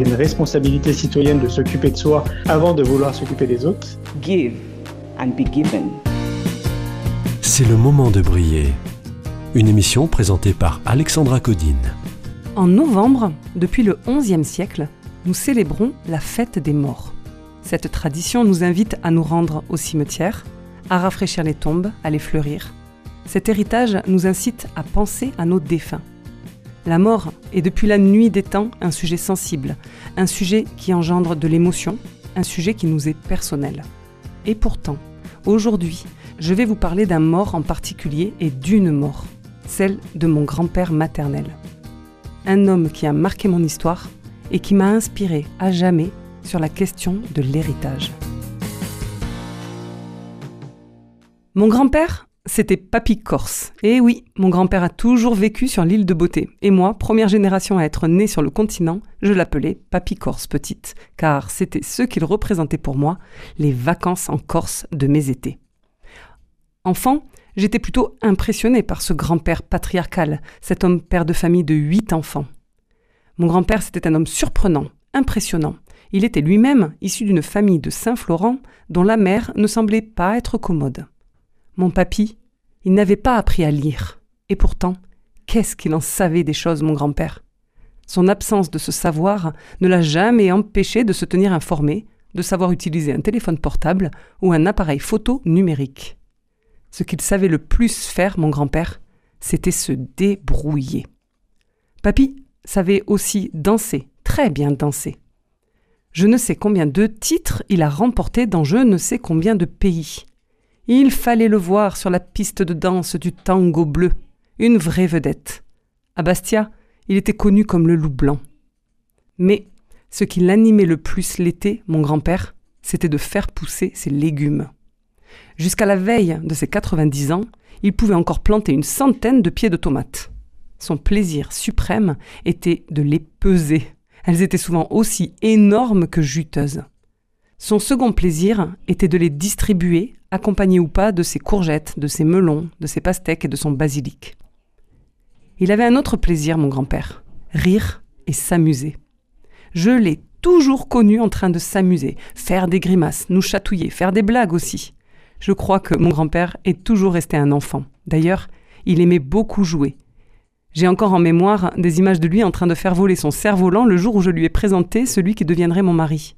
Il y a une responsabilité citoyenne de s'occuper de soi avant de vouloir s'occuper des autres. give and be given. C'est le moment de briller. Une émission présentée par Alexandra Codine. En novembre, depuis le XIe siècle, nous célébrons la fête des morts. Cette tradition nous invite à nous rendre au cimetière, à rafraîchir les tombes, à les fleurir. Cet héritage nous incite à penser à nos défunts. La mort est depuis la nuit des temps un sujet sensible, un sujet qui engendre de l'émotion, un sujet qui nous est personnel. Et pourtant, aujourd'hui, je vais vous parler d'un mort en particulier et d'une mort, celle de mon grand-père maternel. Un homme qui a marqué mon histoire et qui m'a inspiré à jamais sur la question de l'héritage. Mon grand-père, c'était Papy Corse. Et oui, mon grand-père a toujours vécu sur l'île de Beauté. Et moi, première génération à être née sur le continent, je l'appelais Papy Corse petite, car c'était ce qu'il représentait pour moi, les vacances en Corse de mes étés. Enfant, j'étais plutôt impressionné par ce grand-père patriarcal, cet homme père de famille de huit enfants. Mon grand-père, c'était un homme surprenant, impressionnant. Il était lui-même issu d'une famille de Saint-Florent dont la mère ne semblait pas être commode. Mon papy, il n'avait pas appris à lire. Et pourtant, qu'est-ce qu'il en savait des choses, mon grand-père? Son absence de ce savoir ne l'a jamais empêché de se tenir informé, de savoir utiliser un téléphone portable ou un appareil photo numérique. Ce qu'il savait le plus faire, mon grand-père, c'était se débrouiller. Papy savait aussi danser, très bien danser. Je ne sais combien de titres il a remporté dans je ne sais combien de pays. Il fallait le voir sur la piste de danse du tango bleu, une vraie vedette. À Bastia, il était connu comme le loup blanc. Mais ce qui l'animait le plus l'été, mon grand-père, c'était de faire pousser ses légumes. Jusqu'à la veille de ses 90 ans, il pouvait encore planter une centaine de pieds de tomates. Son plaisir suprême était de les peser. Elles étaient souvent aussi énormes que juteuses. Son second plaisir était de les distribuer, accompagnés ou pas de ses courgettes, de ses melons, de ses pastèques et de son basilic. Il avait un autre plaisir, mon grand-père, rire et s'amuser. Je l'ai toujours connu en train de s'amuser, faire des grimaces, nous chatouiller, faire des blagues aussi. Je crois que mon grand-père est toujours resté un enfant. D'ailleurs, il aimait beaucoup jouer. J'ai encore en mémoire des images de lui en train de faire voler son cerf-volant le jour où je lui ai présenté celui qui deviendrait mon mari.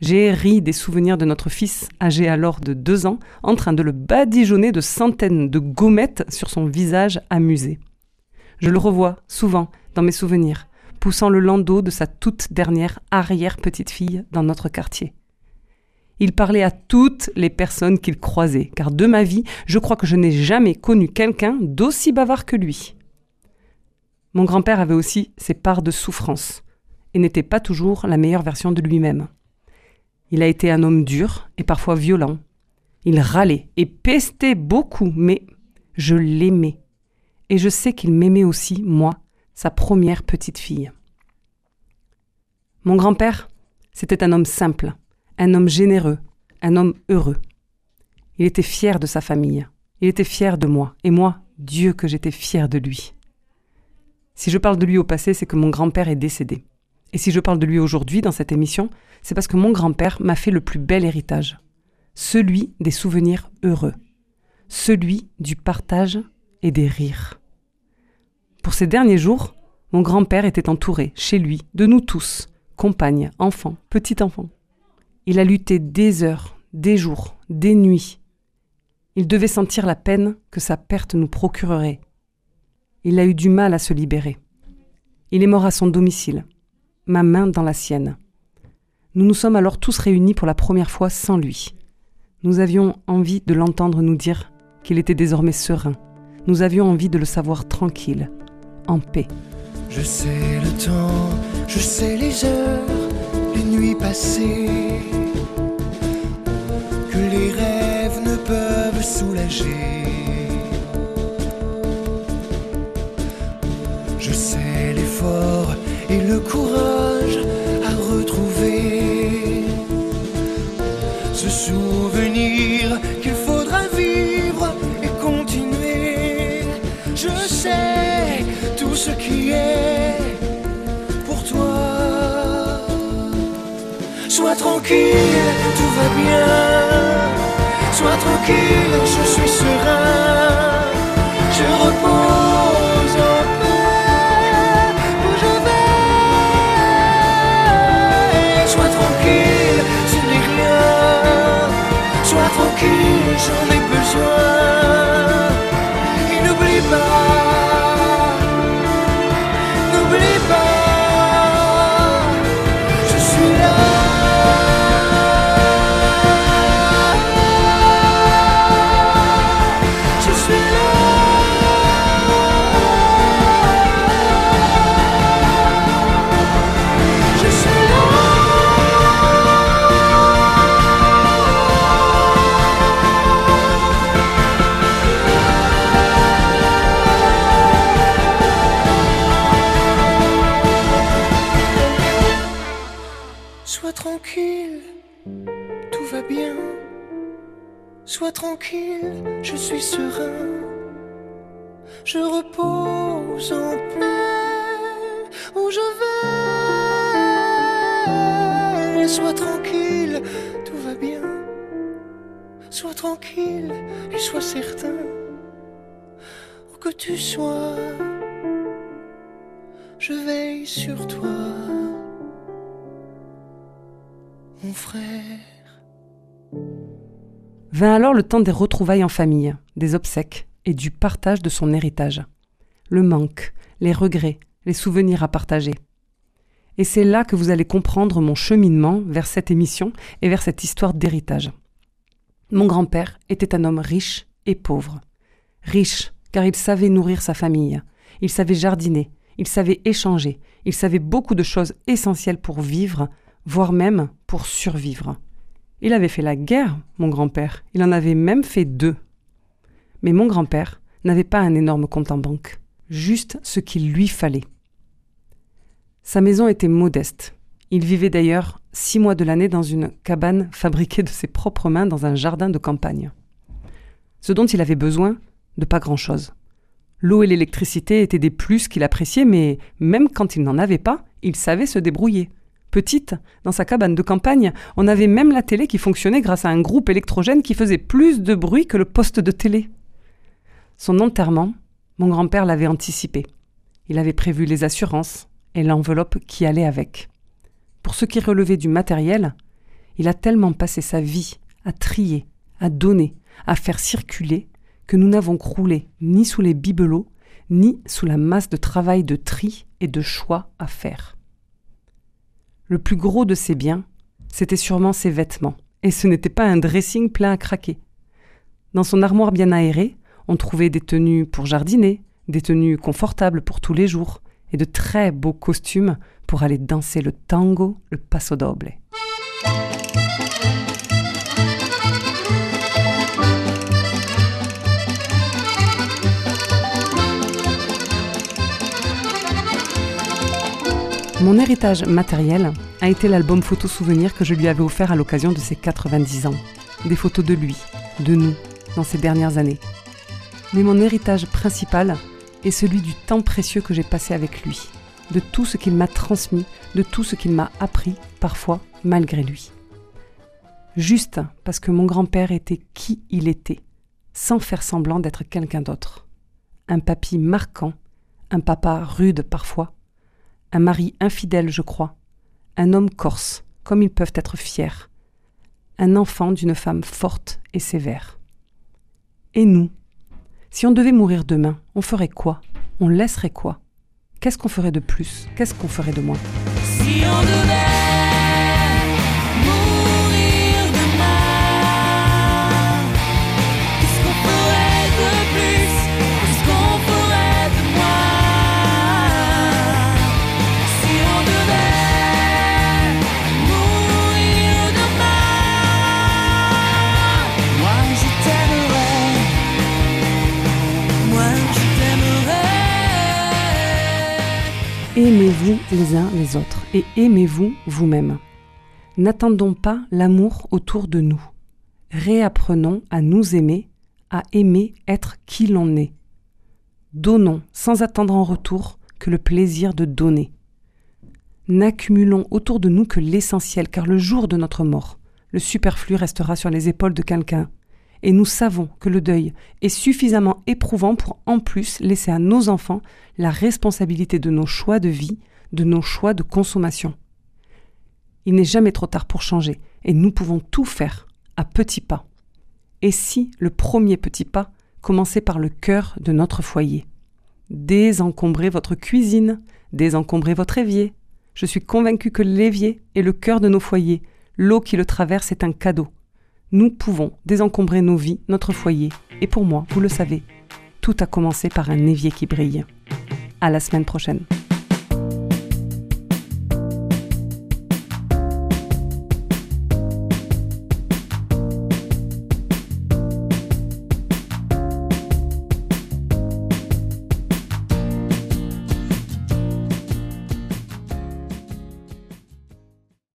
J'ai ri des souvenirs de notre fils, âgé alors de deux ans, en train de le badigeonner de centaines de gommettes sur son visage amusé. Je le revois souvent dans mes souvenirs, poussant le landau de sa toute dernière arrière-petite-fille dans notre quartier. Il parlait à toutes les personnes qu'il croisait, car de ma vie, je crois que je n'ai jamais connu quelqu'un d'aussi bavard que lui. Mon grand-père avait aussi ses parts de souffrance, et n'était pas toujours la meilleure version de lui-même. Il a été un homme dur et parfois violent. Il râlait et pestait beaucoup, mais je l'aimais. Et je sais qu'il m'aimait aussi, moi, sa première petite fille. Mon grand-père, c'était un homme simple, un homme généreux, un homme heureux. Il était fier de sa famille, il était fier de moi, et moi, Dieu que j'étais fier de lui. Si je parle de lui au passé, c'est que mon grand-père est décédé. Et si je parle de lui aujourd'hui dans cette émission, c'est parce que mon grand-père m'a fait le plus bel héritage, celui des souvenirs heureux, celui du partage et des rires. Pour ces derniers jours, mon grand-père était entouré, chez lui, de nous tous, compagnes, enfants, petits-enfants. Il a lutté des heures, des jours, des nuits. Il devait sentir la peine que sa perte nous procurerait. Il a eu du mal à se libérer. Il est mort à son domicile, ma main dans la sienne. Nous nous sommes alors tous réunis pour la première fois sans lui. Nous avions envie de l'entendre nous dire qu'il était désormais serein. Nous avions envie de le savoir tranquille, en paix. Je sais le temps, je sais les heures, les nuits passé que les rêves ne peuvent soulager. Je sais tout ce qui est pour toi. Sois tranquille, tout va bien. Sois tranquille, je suis serein. Sois tranquille, tout va bien. Sois tranquille, je suis serein. Je repose en paix où je vais. Sois tranquille, tout va bien. Sois tranquille et sois certain où que tu sois. Je veille sur toi, mon. Vint alors le temps des retrouvailles en famille, des obsèques et du partage de son héritage. Le manque, les regrets, les souvenirs à partager. Et c'est là que vous allez comprendre mon cheminement vers cette émission et vers cette histoire d'héritage. Mon grand-père était un homme riche et pauvre. Riche, car il savait nourrir sa famille, il savait jardiner, il savait échanger, il savait beaucoup de choses essentielles pour vivre, voire même pour survivre. Il avait fait la guerre, mon grand-père, il en avait même fait deux. Mais mon grand-père n'avait pas un énorme compte en banque, juste ce qu'il lui fallait. Sa maison était modeste. Il vivait d'ailleurs six mois de l'année dans une cabane fabriquée de ses propres mains dans un jardin de campagne. Ce dont il avait besoin, de pas grand-chose. L'eau et l'électricité étaient des plus qu'il appréciait, mais même quand il n'en avait pas, il savait se débrouiller. Petite, dans sa cabane de campagne, on avait même la télé qui fonctionnait grâce à un groupe électrogène qui faisait plus de bruit que le poste de télé. Son enterrement, mon grand-père l'avait anticipé. Il avait prévu les assurances et l'enveloppe qui allait avec. Pour ce qui relevait du matériel, il a tellement passé sa vie à trier, à donner, à faire circuler, que nous n'avons croulé ni sous les bibelots, ni sous la masse de travail de tri et de choix à faire. Le plus gros de ses biens, c'était sûrement ses vêtements, et ce n'était pas un dressing plein à craquer. Dans son armoire bien aérée, on trouvait des tenues pour jardiner, des tenues confortables pour tous les jours, et de très beaux costumes pour aller danser le tango, le paso doble. Mon héritage matériel a été l'album photo souvenir que je lui avais offert à l'occasion de ses 90 ans. Des photos de lui, de nous, dans ces dernières années. Mais mon héritage principal est celui du temps précieux que j'ai passé avec lui, de tout ce qu'il m'a transmis, de tout ce qu'il m'a appris, parfois malgré lui. Juste parce que mon grand-père était qui il était, sans faire semblant d'être quelqu'un d'autre. Un papy marquant, un papa rude parfois, un mari infidèle, je crois, un homme corse, comme ils peuvent être fiers, un enfant d'une femme forte et sévère. Et nous? Si on devait mourir demain, on ferait quoi? On laisserait quoi? Qu'est-ce qu'on ferait de plus? Qu'est-ce qu'on ferait de moins? Si on devait Aimez-vous les uns les autres et aimez-vous vous-même. N'attendons pas l'amour autour de nous. Réapprenons à nous aimer, à aimer être qui l'on est. Donnons sans attendre en retour que le plaisir de donner. N'accumulons autour de nous que l'essentiel, car le jour de notre mort, le superflu restera sur les épaules de quelqu'un. Et nous savons que le deuil est suffisamment éprouvant pour en plus laisser à nos enfants la responsabilité de nos choix de vie, de nos choix de consommation. Il n'est jamais trop tard pour changer, et nous pouvons tout faire à petits pas. Et si le premier petit pas commençait par le cœur de notre foyer? Désencombrez votre cuisine, désencombrez votre évier. Je suis convaincue que l'évier est le cœur de nos foyers. L'eau qui le traverse est un cadeau. Nous pouvons désencombrer nos vies, notre foyer. Et pour moi, vous le savez, tout a commencé par un évier qui brille. À la semaine prochaine.